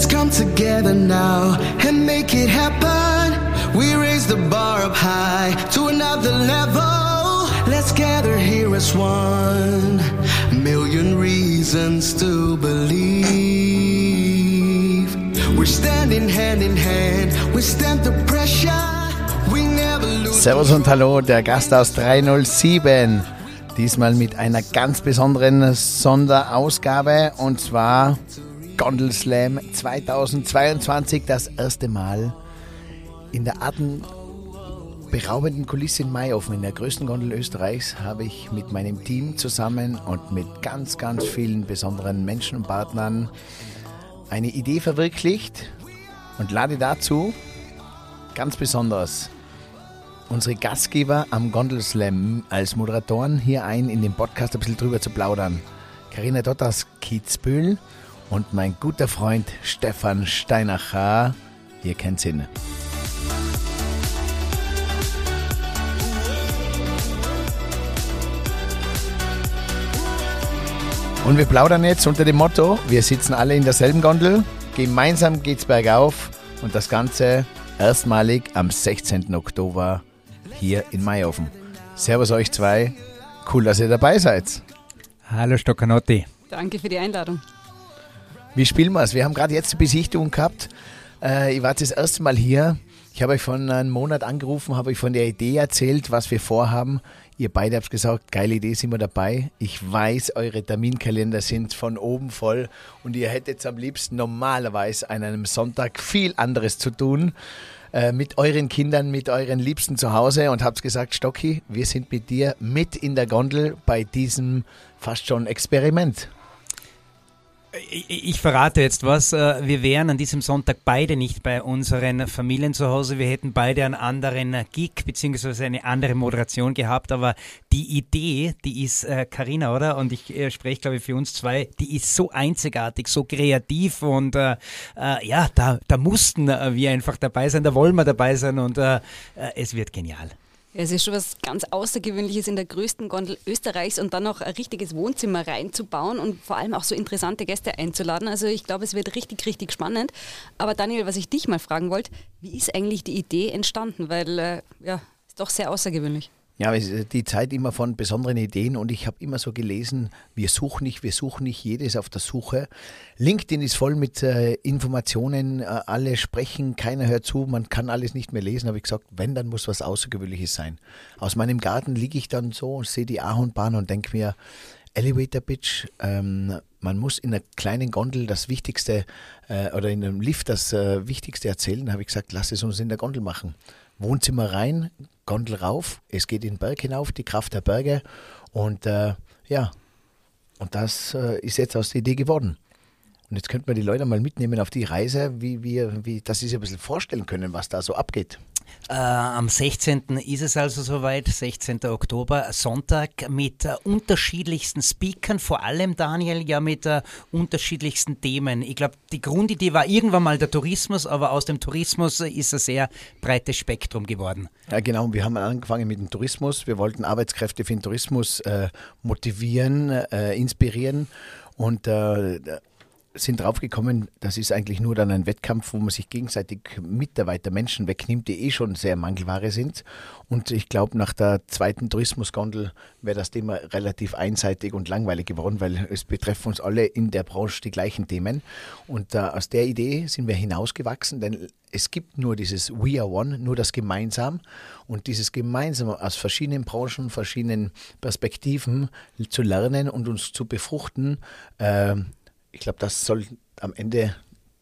Let's come together now and make it happen. We raise the bar up high to another level. Let's gather here as one. Million reasons to believe. We're standing hand in hand. We stand the pressure. We never lose. Servus und Hallo, der Gast aus 307. Diesmal mit einer ganz besonderen Sonderausgabe und zwar Gondel Slam 2022, das erste Mal in der atemberaubenden Kulisse in Mayofen, in der größten Gondel Österreichs, habe ich mit meinem Team zusammen und mit ganz, ganz vielen besonderen Menschen und Partnern eine Idee verwirklicht und lade dazu ganz besonders unsere Gastgeber am Gondel Slam als Moderatoren hier ein, in den Podcast ein bisschen drüber zu plaudern. Karina Dott aus Kitzbühel und mein guter Freund Stefan Steinacher. Ihr kennt ihn. Und wir plaudern jetzt unter dem Motto, wir sitzen alle in derselben Gondel, gemeinsam geht's bergauf und das Ganze erstmalig am 16. Oktober hier in Mayofen. Servus euch zwei, cool, dass ihr dabei seid. Hallo Stoccanotti. Danke für die Einladung. Wie spielen wir es? Wir haben gerade jetzt die Besichtigung gehabt. Äh, ich war das erste Mal hier. Ich habe euch vor einem Monat angerufen, habe euch von der Idee erzählt, was wir vorhaben. Ihr beide habt gesagt, geile Idee, sind wir dabei. Ich weiß, eure Terminkalender sind von oben voll und ihr hättet am liebsten normalerweise an einem Sonntag viel anderes zu tun äh, mit euren Kindern, mit euren Liebsten zu Hause und habt gesagt, Stocki, wir sind mit dir mit in der Gondel bei diesem fast schon Experiment. Ich, verrate jetzt was. äh, Wir wären an diesem Sonntag beide nicht bei unseren Familien zu Hause. Wir hätten beide einen anderen Gig bzw. eine andere Moderation gehabt. Aber die Idee, die ist Karina, oder? Und ich äh, spreche, glaube ich, für uns zwei. Die ist so einzigartig, so kreativ und äh, äh, ja, da, da mussten äh, wir einfach dabei sein. Da wollen wir dabei sein und äh, äh, es wird genial. Ja, es ist schon was ganz Außergewöhnliches in der größten Gondel Österreichs und dann noch ein richtiges Wohnzimmer reinzubauen und vor allem auch so interessante Gäste einzuladen. Also ich glaube, es wird richtig, richtig spannend. Aber Daniel, was ich dich mal fragen wollte, wie ist eigentlich die Idee entstanden? Weil äh, ja, ist doch sehr außergewöhnlich. Ja, die Zeit immer von besonderen Ideen und ich habe immer so gelesen, wir suchen nicht, wir suchen nicht, jeder ist auf der Suche. LinkedIn ist voll mit äh, Informationen, äh, alle sprechen, keiner hört zu, man kann alles nicht mehr lesen. Habe ich gesagt, wenn, dann muss was Außergewöhnliches sein. Aus meinem Garten liege ich dann so und sehe die Ahornbahn und denke mir, Elevator Pitch, ähm, man muss in einer kleinen Gondel das Wichtigste äh, oder in einem Lift das äh, Wichtigste erzählen. Habe ich gesagt, lass es uns in der Gondel machen. Wohnzimmer rein, Gondel rauf, es geht in den Berg hinauf, die Kraft der Berge. Und äh, ja, und das äh, ist jetzt aus der Idee geworden. Und jetzt könnten wir die Leute mal mitnehmen auf die Reise, wie wir, wie, dass sie sich ein bisschen vorstellen können, was da so abgeht. Äh, am 16. ist es also soweit, 16. Oktober, Sonntag mit äh, unterschiedlichsten Speakern, vor allem Daniel ja mit äh, unterschiedlichsten Themen. Ich glaube, die Grundidee war irgendwann mal der Tourismus, aber aus dem Tourismus ist ein sehr breites Spektrum geworden. Ja, genau. Wir haben angefangen mit dem Tourismus. Wir wollten Arbeitskräfte für den Tourismus äh, motivieren, äh, inspirieren und äh, sind draufgekommen, das ist eigentlich nur dann ein Wettkampf, wo man sich gegenseitig Mitarbeiter, Menschen wegnimmt, die eh schon sehr Mangelware sind. Und ich glaube, nach der zweiten Tourismusgondel wäre das Thema relativ einseitig und langweilig geworden, weil es betreffen uns alle in der Branche die gleichen Themen. Und äh, aus der Idee sind wir hinausgewachsen, denn es gibt nur dieses We are One, nur das Gemeinsam. Und dieses Gemeinsam aus verschiedenen Branchen, verschiedenen Perspektiven zu lernen und uns zu befruchten, äh, ich glaube, das soll am Ende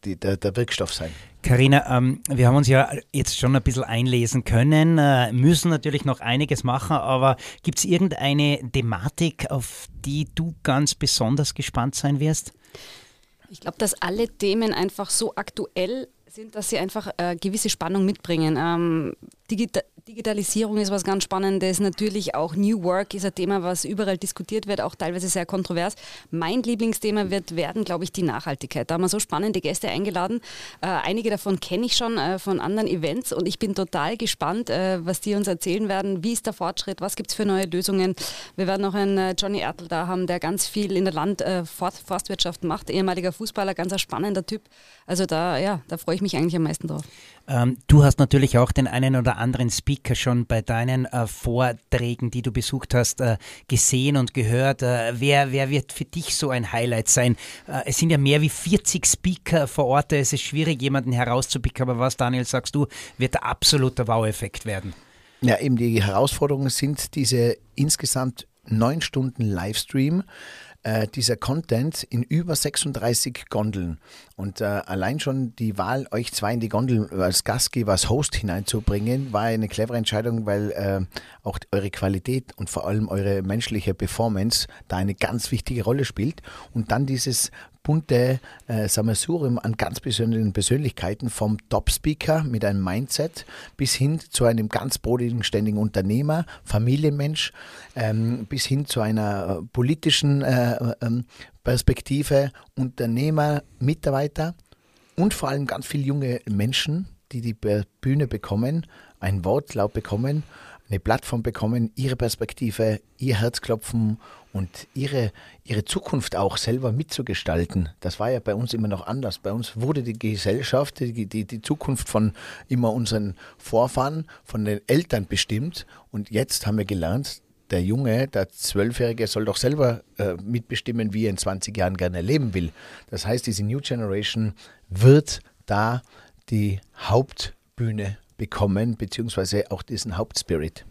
die, der, der, Wirkstoff sein. Carina, ähm, wir haben uns ja jetzt schon ein bisschen einlesen können, äh, müssen natürlich noch einiges machen, aber gibt es irgendeine Thematik, auf die du ganz besonders gespannt sein wirst? Ich glaube, dass alle Themen einfach so aktuell sind, dass sie einfach äh, gewisse Spannung mitbringen. Ähm, Digita Digitalisierung ist was ganz Spannendes. Natürlich auch New Work ist ein Thema, was überall diskutiert wird, auch teilweise sehr kontrovers. Mein Lieblingsthema wird werden, glaube ich, die Nachhaltigkeit. Da haben wir so spannende Gäste eingeladen. Äh, einige davon kenne ich schon äh, von anderen Events und ich bin total gespannt, äh, was die uns erzählen werden. Wie ist der Fortschritt? Was gibt es für neue Lösungen? Wir werden noch einen äh, Johnny Ertl da haben, der ganz viel in der Land äh, Forst Forstwirtschaft macht. Ehemaliger Fußballer, ganz ein spannender Typ. Also da, ja, da freue ich mich eigentlich am meisten drauf. Ähm, du hast natürlich auch den einen oder anderen Speaker schon bei deinen äh, Vorträgen, die du besucht hast, äh, gesehen und gehört. Äh, wer, wer wird für dich so ein Highlight sein? Äh, es sind ja mehr wie 40 Speaker vor Ort. Es ist schwierig, jemanden herauszupicken. Aber was, Daniel, sagst du, wird der absolute Wow-Effekt werden? Ja, eben die Herausforderungen sind diese insgesamt neun Stunden Livestream äh, dieser Content in über 36 Gondeln. Und äh, allein schon die Wahl, euch zwei in die Gondel als Gastgeber, als Host hineinzubringen, war eine clevere Entscheidung, weil äh, auch eure Qualität und vor allem eure menschliche Performance da eine ganz wichtige Rolle spielt. Und dann dieses bunte äh, Sammelsurium an ganz besonderen Persönlichkeiten vom Top-Speaker mit einem Mindset bis hin zu einem ganz bodenständigen Unternehmer, Familienmensch, ähm, bis hin zu einer äh, politischen äh, ähm, Perspektive, Unternehmer, Mitarbeiter und vor allem ganz viele junge Menschen, die die Bühne bekommen, ein Wortlaut bekommen, eine Plattform bekommen, ihre Perspektive, ihr Herzklopfen und ihre, ihre Zukunft auch selber mitzugestalten. Das war ja bei uns immer noch anders. Bei uns wurde die Gesellschaft, die, die, die Zukunft von immer unseren Vorfahren, von den Eltern bestimmt. Und jetzt haben wir gelernt, der Junge, der Zwölfjährige soll doch selber äh, mitbestimmen, wie er in 20 Jahren gerne leben will. Das heißt, diese New Generation wird da die Hauptbühne bekommen, beziehungsweise auch diesen Hauptspirit.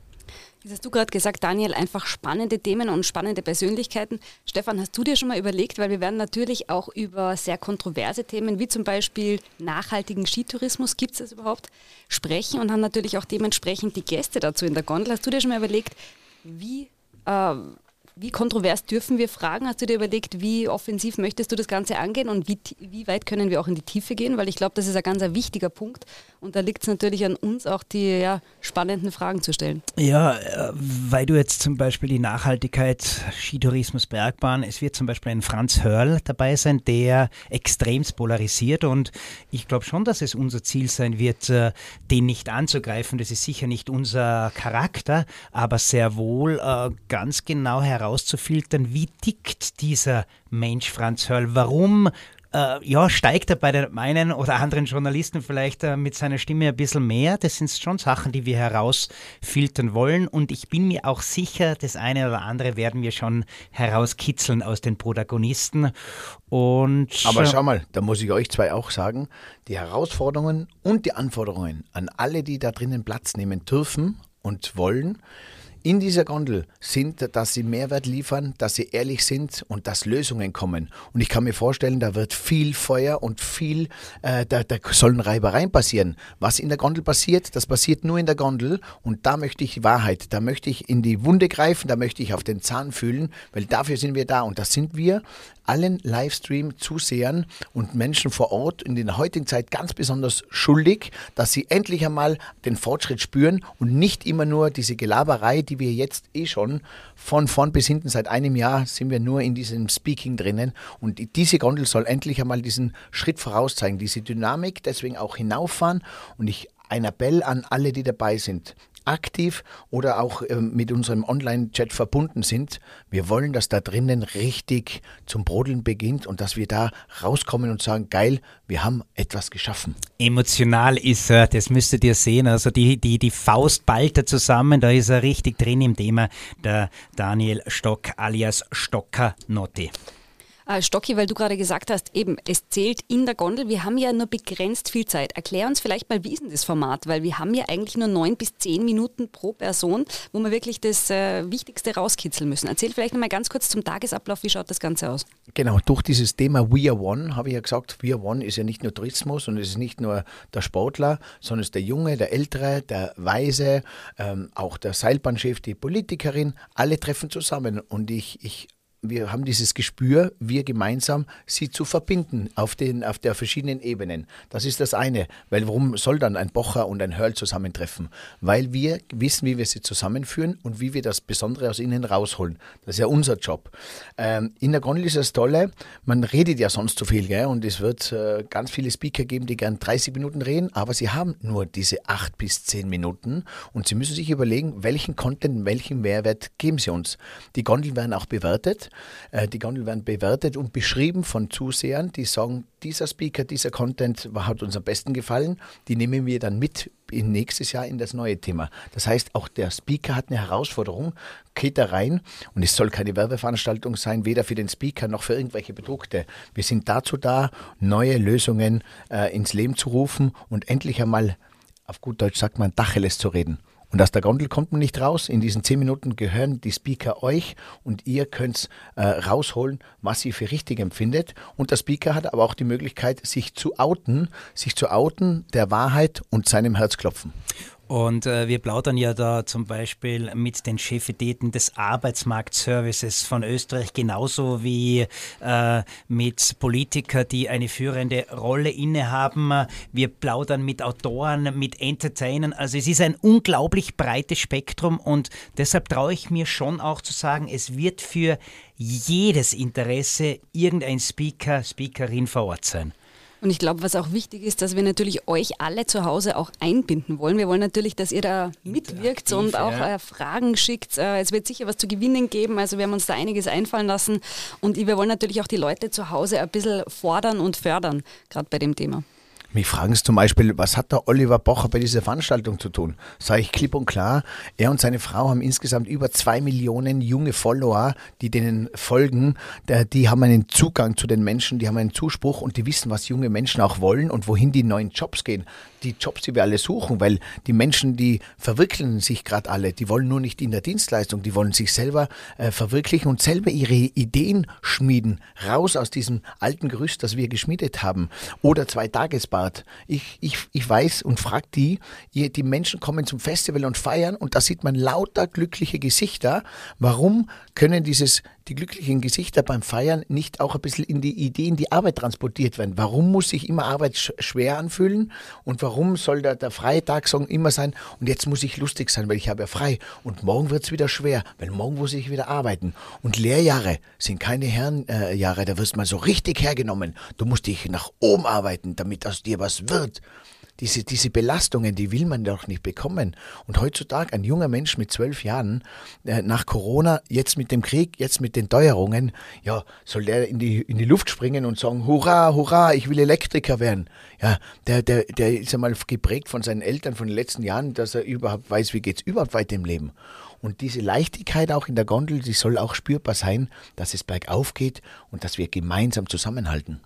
Jetzt hast du gerade gesagt, Daniel, einfach spannende Themen und spannende Persönlichkeiten. Stefan, hast du dir schon mal überlegt, weil wir werden natürlich auch über sehr kontroverse Themen, wie zum Beispiel nachhaltigen Skitourismus, gibt es das überhaupt, sprechen und haben natürlich auch dementsprechend die Gäste dazu in der Gondel. Hast du dir schon mal überlegt, wie äh, wie kontrovers dürfen wir fragen? Hast du dir überlegt, wie offensiv möchtest du das Ganze angehen und wie, wie weit können wir auch in die Tiefe gehen? Weil ich glaube, das ist ein ganz wichtiger Punkt und da liegt es natürlich an uns, auch die ja, spannenden Fragen zu stellen. Ja, äh, weil du jetzt zum Beispiel die Nachhaltigkeit, Skitourismus, Bergbahn, es wird zum Beispiel ein Franz Hörl dabei sein, der extremst polarisiert und ich glaube schon, dass es unser Ziel sein wird, äh, den nicht anzugreifen. Das ist sicher nicht unser Charakter, aber sehr wohl äh, ganz genau heraus herauszufiltern, wie tickt dieser Mensch Franz Hörl, warum äh, ja, steigt er bei den einen oder anderen Journalisten vielleicht äh, mit seiner Stimme ein bisschen mehr. Das sind schon Sachen, die wir herausfiltern wollen. Und ich bin mir auch sicher, das eine oder andere werden wir schon herauskitzeln aus den Protagonisten. Und, Aber schau mal, da muss ich euch zwei auch sagen, die Herausforderungen und die Anforderungen an alle, die da drinnen Platz nehmen dürfen und wollen, in dieser Gondel sind, dass sie Mehrwert liefern, dass sie ehrlich sind und dass Lösungen kommen. Und ich kann mir vorstellen, da wird viel Feuer und viel, äh, da, da sollen Reibereien passieren. Was in der Gondel passiert, das passiert nur in der Gondel. Und da möchte ich Wahrheit, da möchte ich in die Wunde greifen, da möchte ich auf den Zahn fühlen, weil dafür sind wir da. Und das sind wir allen Livestream-Zusehern und Menschen vor Ort in der heutigen Zeit ganz besonders schuldig, dass sie endlich einmal den Fortschritt spüren und nicht immer nur diese Gelaberei, die wir jetzt eh schon von vorn bis hinten seit einem Jahr sind wir nur in diesem Speaking drinnen. Und diese Gondel soll endlich einmal diesen Schritt vorauszeigen, diese Dynamik, deswegen auch hinauffahren und ich ein Appell an alle, die dabei sind aktiv oder auch äh, mit unserem Online-Chat verbunden sind. Wir wollen, dass da drinnen richtig zum Brodeln beginnt und dass wir da rauskommen und sagen, geil, wir haben etwas geschaffen. Emotional ist er, das müsstet ihr sehen. Also die, die, die Faust ballt er zusammen, da ist er richtig drin im Thema, der Daniel Stock alias Stocker Notti. Äh, Stocki, weil du gerade gesagt hast, eben, es zählt in der Gondel. Wir haben ja nur begrenzt viel Zeit. Erklär uns vielleicht mal, wie ist denn das Format? Weil wir haben ja eigentlich nur neun bis zehn Minuten pro Person, wo wir wirklich das äh, Wichtigste rauskitzeln müssen. Erzähl vielleicht noch mal ganz kurz zum Tagesablauf, wie schaut das Ganze aus? Genau, durch dieses Thema We Are One habe ich ja gesagt, We Are One ist ja nicht nur Tourismus und es ist nicht nur der Sportler, sondern es ist der Junge, der Ältere, der Weise, ähm, auch der Seilbahnchef, die Politikerin, alle treffen zusammen und ich, ich wir haben dieses Gespür, wir gemeinsam sie zu verbinden auf, den, auf der verschiedenen Ebenen. Das ist das eine. Weil warum soll dann ein Bocher und ein Hörl zusammentreffen? Weil wir wissen, wie wir sie zusammenführen und wie wir das Besondere aus ihnen rausholen. Das ist ja unser Job. Ähm, in der Gondel ist das Tolle, man redet ja sonst zu viel, gell? und es wird äh, ganz viele Speaker geben, die gern 30 Minuten reden, aber sie haben nur diese 8 bis 10 Minuten und sie müssen sich überlegen, welchen Content, welchen Mehrwert geben sie uns. Die Gondeln werden auch bewertet. Äh, die Gondeln werden bewertet und beschrieben von Zusehern, die sagen, dieser Speaker, dieser Content hat uns am besten gefallen. Die nehmen wir dann mit in nächstes Jahr in das neue Thema. Das heißt, auch der Speaker hat eine Herausforderung, geht da rein und es soll keine Werbeveranstaltung sein, weder für den Speaker noch für irgendwelche Produkte. Wir sind dazu da, neue Lösungen äh, ins Leben zu rufen und endlich einmal, auf gut Deutsch sagt man, Dacheles zu reden. Und aus der Gondel kommt man nicht raus. In diesen zehn Minuten gehören die Speaker euch und ihr könnt äh, rausholen, was ihr für richtig empfindet. Und der Speaker hat aber auch die Möglichkeit, sich zu outen, sich zu outen der Wahrheit und seinem Herzklopfen. Und äh, wir plaudern ja da zum Beispiel mit den Chefetäten des Arbeitsmarktservices von Österreich genauso wie äh, mit Politikern, die eine führende Rolle innehaben. Wir plaudern mit Autoren, mit Entertainern. Also es ist ein unglaublich breites Spektrum und deshalb traue ich mir schon auch zu sagen, es wird für jedes Interesse irgendein Speaker, Speakerin vor Ort sein. Und ich glaube, was auch wichtig ist, dass wir natürlich euch alle zu Hause auch einbinden wollen. Wir wollen natürlich, dass ihr da mitwirkt und auch ja. äh, Fragen schickt. Äh, es wird sicher was zu gewinnen geben. Also wir haben uns da einiges einfallen lassen. Und wir wollen natürlich auch die Leute zu Hause ein bisschen fordern und fördern, gerade bei dem Thema. Mich fragen Sie zum Beispiel, was hat der Oliver Bocher bei dieser Veranstaltung zu tun? Sage ich klipp und klar, er und seine Frau haben insgesamt über zwei Millionen junge Follower, die denen folgen. Die haben einen Zugang zu den Menschen, die haben einen Zuspruch und die wissen, was junge Menschen auch wollen und wohin die neuen Jobs gehen die Jobs, die wir alle suchen, weil die Menschen, die verwirklichen sich gerade alle, die wollen nur nicht in der Dienstleistung, die wollen sich selber äh, verwirklichen und selber ihre Ideen schmieden, raus aus diesem alten Gerüst, das wir geschmiedet haben. Oder zwei Tagesbad. Ich, ich, ich weiß und frage die, die Menschen kommen zum Festival und feiern und da sieht man lauter glückliche Gesichter. Warum können dieses die glücklichen Gesichter beim Feiern nicht auch ein bisschen in die Ideen, die Arbeit transportiert werden? Warum muss sich immer Arbeit schwer anfühlen? Und warum soll der, der Freitagssong immer sein, und jetzt muss ich lustig sein, weil ich habe ja frei. Und morgen wird es wieder schwer, weil morgen muss ich wieder arbeiten. Und Lehrjahre sind keine Herrenjahre, äh, da wirst du mal so richtig hergenommen. Du musst dich nach oben arbeiten, damit aus dir was wird diese, diese Belastungen, die will man doch nicht bekommen. Und heutzutage ein junger Mensch mit zwölf Jahren, äh, nach Corona, jetzt mit dem Krieg, jetzt mit den Teuerungen, ja, soll der in die, in die Luft springen und sagen, hurra, hurra, ich will Elektriker werden. Ja, der, der, der ist einmal geprägt von seinen Eltern von den letzten Jahren, dass er überhaupt weiß, wie geht's überhaupt weiter im Leben. Und diese Leichtigkeit auch in der Gondel, die soll auch spürbar sein, dass es bergauf geht und dass wir gemeinsam zusammenhalten.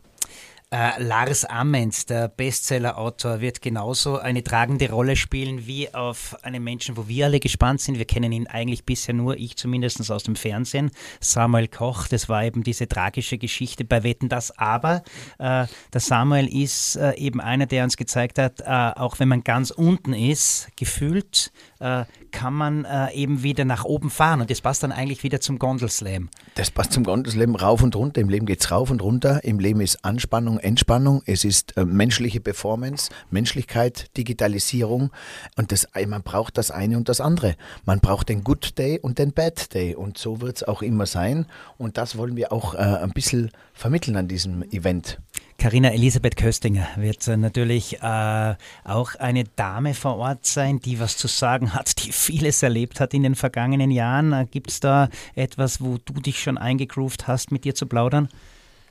Äh, Lars Amens, der Bestseller-Autor, wird genauso eine tragende Rolle spielen wie auf einen Menschen, wo wir alle gespannt sind. Wir kennen ihn eigentlich bisher nur, ich zumindest aus dem Fernsehen. Samuel Koch, das war eben diese tragische Geschichte bei Wetten das. Aber äh, der Samuel ist äh, eben einer, der uns gezeigt hat, äh, auch wenn man ganz unten ist, gefühlt äh, kann man äh, eben wieder nach oben fahren. Und das passt dann eigentlich wieder zum Gondelslam. Das passt zum Gondelslam rauf und runter. Im Leben geht es rauf und runter. Im Leben ist Anspannung, Entspannung. Es ist äh, menschliche Performance, Menschlichkeit, Digitalisierung. Und das, man braucht das eine und das andere. Man braucht den Good Day und den Bad Day. Und so wird es auch immer sein. Und das wollen wir auch äh, ein bisschen vermitteln an diesem Event. Karina Elisabeth Köstinger wird natürlich äh, auch eine Dame vor Ort sein, die was zu sagen hat, die vieles erlebt hat in den vergangenen Jahren. Äh, Gibt es da etwas, wo du dich schon eingegroovt hast, mit dir zu plaudern?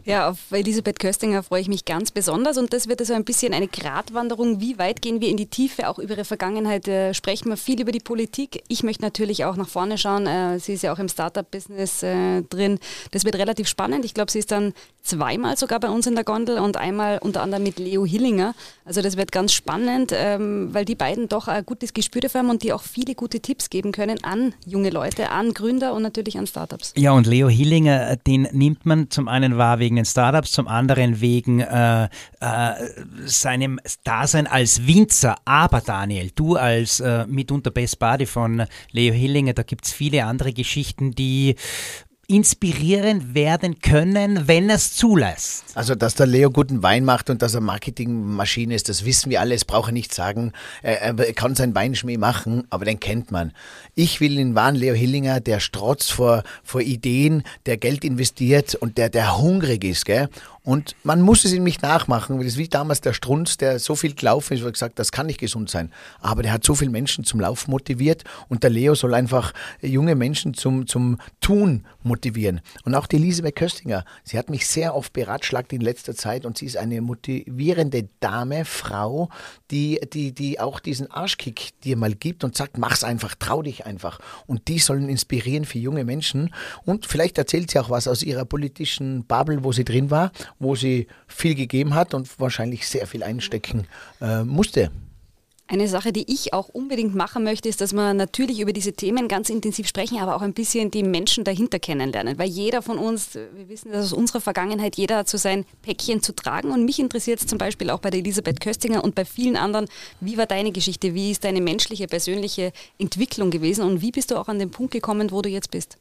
Ja, auf Elisabeth Köstinger freue ich mich ganz besonders und das wird also ein bisschen eine Gratwanderung. Wie weit gehen wir in die Tiefe? Auch über ihre Vergangenheit äh, sprechen wir viel über die Politik. Ich möchte natürlich auch nach vorne schauen. Äh, sie ist ja auch im Startup-Business äh, drin. Das wird relativ spannend. Ich glaube, sie ist dann zweimal sogar bei uns in der Gondel und einmal unter anderem mit Leo Hillinger. Also das wird ganz spannend, ähm, weil die beiden doch ein gutes Gespür dafür haben und die auch viele gute Tipps geben können an junge Leute, an Gründer und natürlich an Startups. Ja, und Leo Hillinger, den nimmt man zum einen wahr wegen den Startups, zum anderen wegen äh, äh, seinem Dasein als Winzer. Aber Daniel, du als äh, mitunter Best Buddy von Leo Hillinger, da gibt es viele andere Geschichten, die inspirierend werden können, wenn er es zulässt. Also, dass der Leo guten Wein macht und dass er Marketingmaschine ist, das wissen wir alle, das braucht er nicht sagen. Er, er kann seinen Weinschmäh machen, aber den kennt man. Ich will den wahren Leo Hillinger, der strotzt vor, vor Ideen, der Geld investiert und der, der hungrig ist, gell? Und man muss es ihm nicht nachmachen, weil das ist wie damals der Strunz, der so viel gelaufen ist, wo er gesagt das kann nicht gesund sein. Aber der hat so viele Menschen zum Lauf motiviert und der Leo soll einfach junge Menschen zum, zum Tun motivieren. Und auch die Elisabeth Köstinger, sie hat mich sehr oft beratschlagt in letzter Zeit und sie ist eine motivierende Dame, Frau, die, die, die auch diesen Arschkick dir mal gibt und sagt, mach's einfach, trau dich einfach. Und die sollen inspirieren für junge Menschen. Und vielleicht erzählt sie auch was aus ihrer politischen Bubble, wo sie drin war wo sie viel gegeben hat und wahrscheinlich sehr viel einstecken äh, musste. Eine Sache, die ich auch unbedingt machen möchte, ist, dass wir natürlich über diese Themen ganz intensiv sprechen, aber auch ein bisschen die Menschen dahinter kennenlernen. Weil jeder von uns, wir wissen das aus unserer Vergangenheit, jeder hat so sein Päckchen zu tragen. Und mich interessiert es zum Beispiel auch bei der Elisabeth Köstinger und bei vielen anderen, wie war deine Geschichte? Wie ist deine menschliche, persönliche Entwicklung gewesen? Und wie bist du auch an den Punkt gekommen, wo du jetzt bist?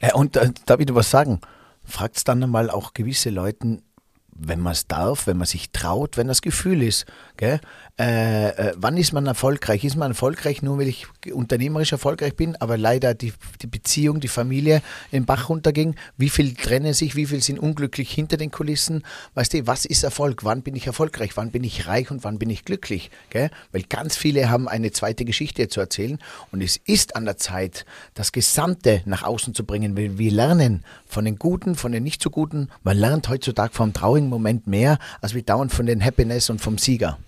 Ja, und äh, darf ich dir was sagen? Fragt es dann einmal auch gewisse Leuten, wenn man es darf, wenn man sich traut, wenn das Gefühl ist. Äh, äh, wann ist man erfolgreich? Ist man erfolgreich nur, weil ich unternehmerisch erfolgreich bin, aber leider die, die Beziehung, die Familie in Bach runterging? Wie viel trennen sich? Wie viel sind unglücklich hinter den Kulissen? Weißt du, was ist Erfolg? Wann bin ich erfolgreich? Wann bin ich reich und wann bin ich glücklich? Gell? Weil ganz viele haben eine zweite Geschichte zu erzählen und es ist an der Zeit, das Gesamte nach außen zu bringen. Wir, wir lernen von den Guten, von den nicht so Guten. Man lernt heutzutage vom traurigen Moment mehr, als wir dauernd von den Happiness und vom Sieger.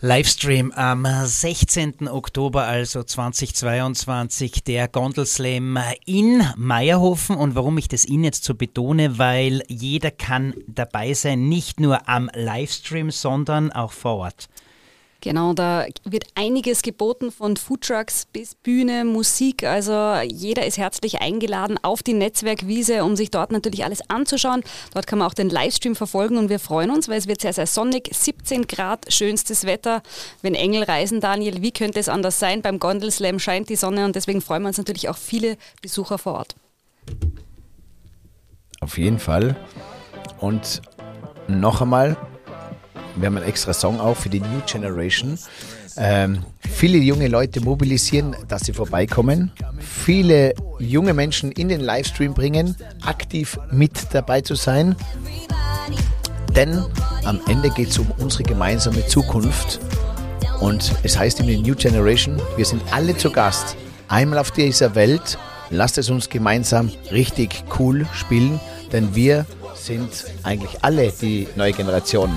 Livestream am 16. Oktober, also 2022, der Gondelslam in Meierhofen. Und warum ich das Ihnen jetzt so betone, weil jeder kann dabei sein, nicht nur am Livestream, sondern auch vor Ort. Genau, da wird einiges geboten von Foodtrucks bis Bühne, Musik. Also jeder ist herzlich eingeladen auf die Netzwerkwiese, um sich dort natürlich alles anzuschauen. Dort kann man auch den Livestream verfolgen und wir freuen uns, weil es wird sehr, sehr sonnig. 17 Grad, schönstes Wetter. Wenn Engel reisen, Daniel, wie könnte es anders sein? Beim Gondelslam scheint die Sonne und deswegen freuen wir uns natürlich auch viele Besucher vor Ort. Auf jeden Fall. Und noch einmal, wir haben einen extra Song auch für die New Generation. Ähm, viele junge Leute mobilisieren, dass sie vorbeikommen. Viele junge Menschen in den Livestream bringen, aktiv mit dabei zu sein. Denn am Ende geht es um unsere gemeinsame Zukunft. Und es heißt in der New Generation, wir sind alle zu Gast. Einmal auf dieser Welt. Lasst es uns gemeinsam richtig cool spielen, denn wir sind eigentlich alle die neue Generation.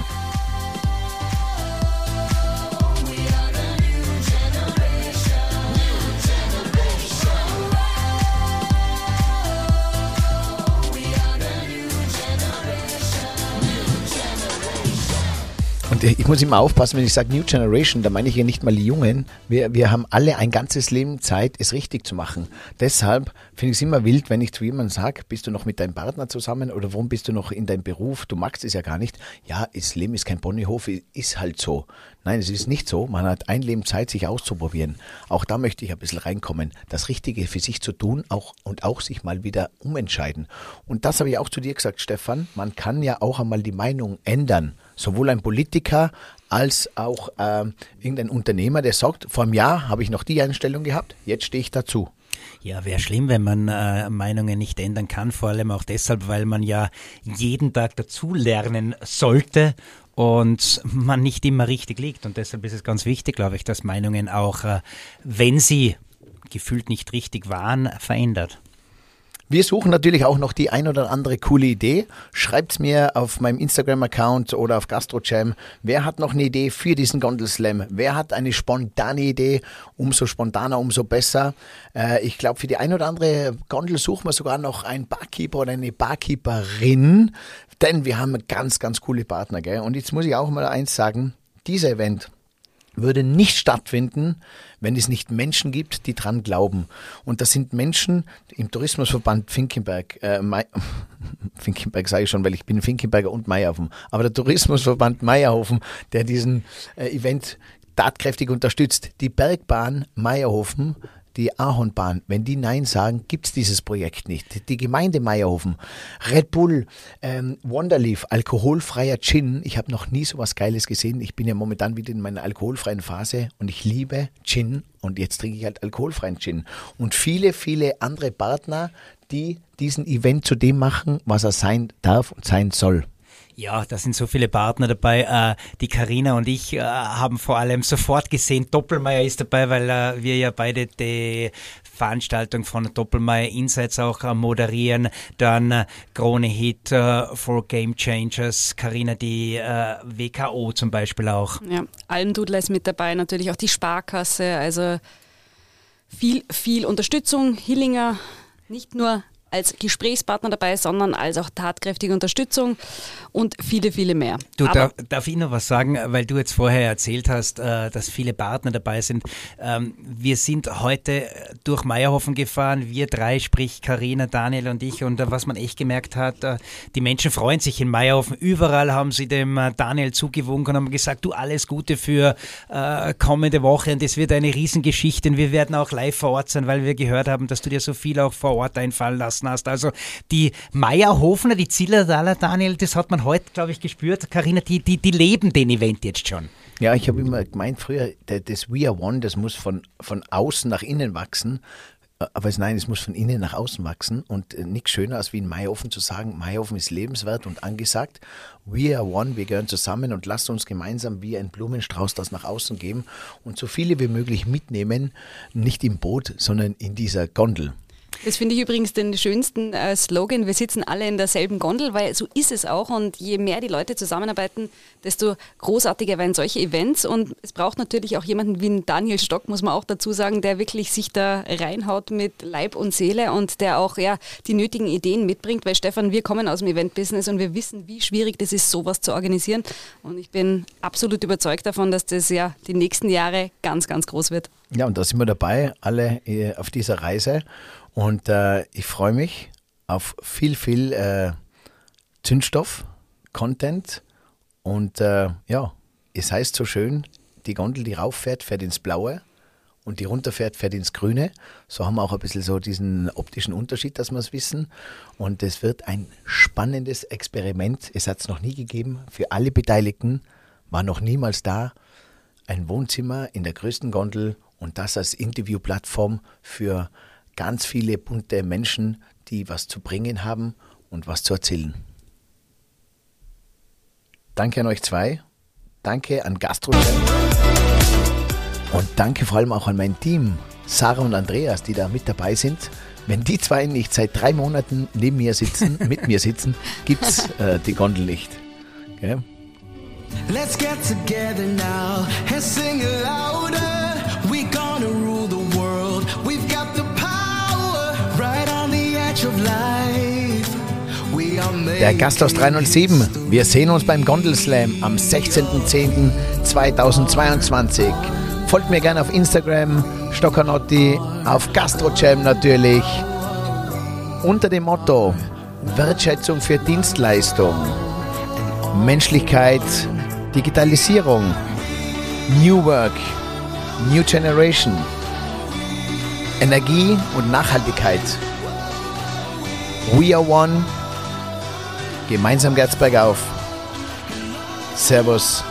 Ich muss immer aufpassen, wenn ich sage New Generation, da meine ich ja nicht mal die Jungen. Wir, wir haben alle ein ganzes Leben Zeit, es richtig zu machen. Deshalb finde ich es immer wild, wenn ich zu jemandem sage, bist du noch mit deinem Partner zusammen oder warum bist du noch in deinem Beruf? Du magst es ja gar nicht. Ja, das Leben ist kein Ponyhof, ist halt so. Nein, es ist nicht so. Man hat ein Leben Zeit, sich auszuprobieren. Auch da möchte ich ein bisschen reinkommen. Das Richtige für sich zu tun auch, und auch sich mal wieder umentscheiden. Und das habe ich auch zu dir gesagt, Stefan. Man kann ja auch einmal die Meinung ändern sowohl ein Politiker als auch äh, irgendein Unternehmer, der sagt, vor einem Jahr habe ich noch die Einstellung gehabt, jetzt stehe ich dazu. Ja, wäre schlimm, wenn man äh, Meinungen nicht ändern kann, vor allem auch deshalb, weil man ja jeden Tag dazulernen sollte und man nicht immer richtig liegt. Und deshalb ist es ganz wichtig, glaube ich, dass Meinungen auch, äh, wenn sie gefühlt nicht richtig waren, verändert. Wir suchen natürlich auch noch die ein oder andere coole Idee. Schreibt's mir auf meinem Instagram-Account oder auf GastroJam. Wer hat noch eine Idee für diesen Gondelslam? Wer hat eine spontane Idee? Umso spontaner, umso besser. Äh, ich glaube, für die ein oder andere Gondel suchen wir sogar noch einen Barkeeper oder eine Barkeeperin. Denn wir haben ganz, ganz coole Partner. Gell? Und jetzt muss ich auch mal eins sagen. Dieser Event würde nicht stattfinden, wenn es nicht Menschen gibt, die dran glauben. Und das sind Menschen im Tourismusverband Finkenberg, äh, Finkenberg sage ich schon, weil ich bin Finkenberger und Meierhofen, aber der Tourismusverband Meierhofen, der diesen äh, Event tatkräftig unterstützt. Die Bergbahn Meierhofen, die Ahornbahn, wenn die Nein sagen, gibt es dieses Projekt nicht. Die Gemeinde Meierhofen, Red Bull, ähm, Wonderleaf, alkoholfreier Gin. Ich habe noch nie so was Geiles gesehen. Ich bin ja momentan wieder in meiner alkoholfreien Phase und ich liebe Gin und jetzt trinke ich halt alkoholfreien Gin. Und viele, viele andere Partner, die diesen Event zu dem machen, was er sein darf und sein soll. Ja, da sind so viele Partner dabei. Äh, die Karina und ich äh, haben vor allem sofort gesehen, Doppelmeier ist dabei, weil äh, wir ja beide die Veranstaltung von Doppelmeier Insights auch moderieren. Dann Krone Hit for Game Changers, Karina die WKO zum Beispiel auch. Ja, Almdudler ist mit dabei, natürlich auch die Sparkasse, also viel, viel Unterstützung. Hillinger, nicht nur als Gesprächspartner dabei, sondern als auch tatkräftige Unterstützung und viele, viele mehr. Du, darf, darf, ich noch was sagen, weil du jetzt vorher erzählt hast, äh, dass viele Partner dabei sind. Ähm, wir sind heute durch Meierhofen gefahren, wir drei, sprich Karina, Daniel und ich. Und äh, was man echt gemerkt hat, äh, die Menschen freuen sich in Meierhofen. Überall haben sie dem Daniel zugewunken und haben gesagt, du alles Gute für kommende Woche und es wird eine Riesengeschichte und wir werden auch live vor Ort sein, weil wir gehört haben, dass du dir so viel auch vor Ort einfallen lassen gelassen hast. Also die Meierhofner, die Zillertaler, Daniel, das hat man heute, glaube ich, gespürt. Karina, die, die, die leben den Event jetzt schon. Ja, ich habe immer gemeint früher, das We Are One, das muss von, von außen nach innen wachsen. Aber es, nein, es muss von innen nach außen wachsen und äh, nichts schöner als wie in Maihofen zu sagen, Maihofen ist lebenswert und angesagt. We are one, wir gehören zusammen und lasst uns gemeinsam wie ein Blumenstrauß das nach außen geben und so viele wie möglich mitnehmen, nicht im Boot, sondern in dieser Gondel. Das finde ich übrigens den schönsten äh, Slogan. Wir sitzen alle in derselben Gondel, weil so ist es auch. Und je mehr die Leute zusammenarbeiten, desto großartiger werden solche Events. Und es braucht natürlich auch jemanden wie Daniel Stock, muss man auch dazu sagen, der wirklich sich da reinhaut mit Leib und Seele und der auch ja, die nötigen Ideen mitbringt. Weil Stefan, wir kommen aus dem Event-Business und wir wissen, wie schwierig das ist, sowas zu organisieren. Und ich bin absolut überzeugt davon, dass das ja die nächsten Jahre ganz, ganz groß wird. Ja, und da sind wir dabei, alle äh, auf dieser Reise. Und äh, ich freue mich auf viel, viel äh, Zündstoff, Content. Und äh, ja, es heißt so schön, die Gondel, die rauffährt, fährt ins Blaue und die runterfährt, fährt ins Grüne. So haben wir auch ein bisschen so diesen optischen Unterschied, dass wir es wissen. Und es wird ein spannendes Experiment. Es hat es noch nie gegeben. Für alle Beteiligten war noch niemals da. Ein Wohnzimmer in der größten Gondel und das als Interviewplattform für ganz viele bunte Menschen, die was zu bringen haben und was zu erzählen. Danke an euch zwei. Danke an Gastro. Und danke vor allem auch an mein Team, Sarah und Andreas, die da mit dabei sind. Wenn die zwei nicht seit drei Monaten neben mir sitzen, mit mir sitzen, gibt es äh, die Gondel nicht. Okay? Let's get together now and sing louder. Der Gasthaus 307. Wir sehen uns beim Gondelslam am 16.10.2022. Folgt mir gerne auf Instagram, Stockanotti, auf Gastrojam natürlich. Unter dem Motto Wertschätzung für Dienstleistung, Menschlichkeit, Digitalisierung, New Work, New Generation, Energie und Nachhaltigkeit. We are one. Gemeinsam geht's bergauf. Servus.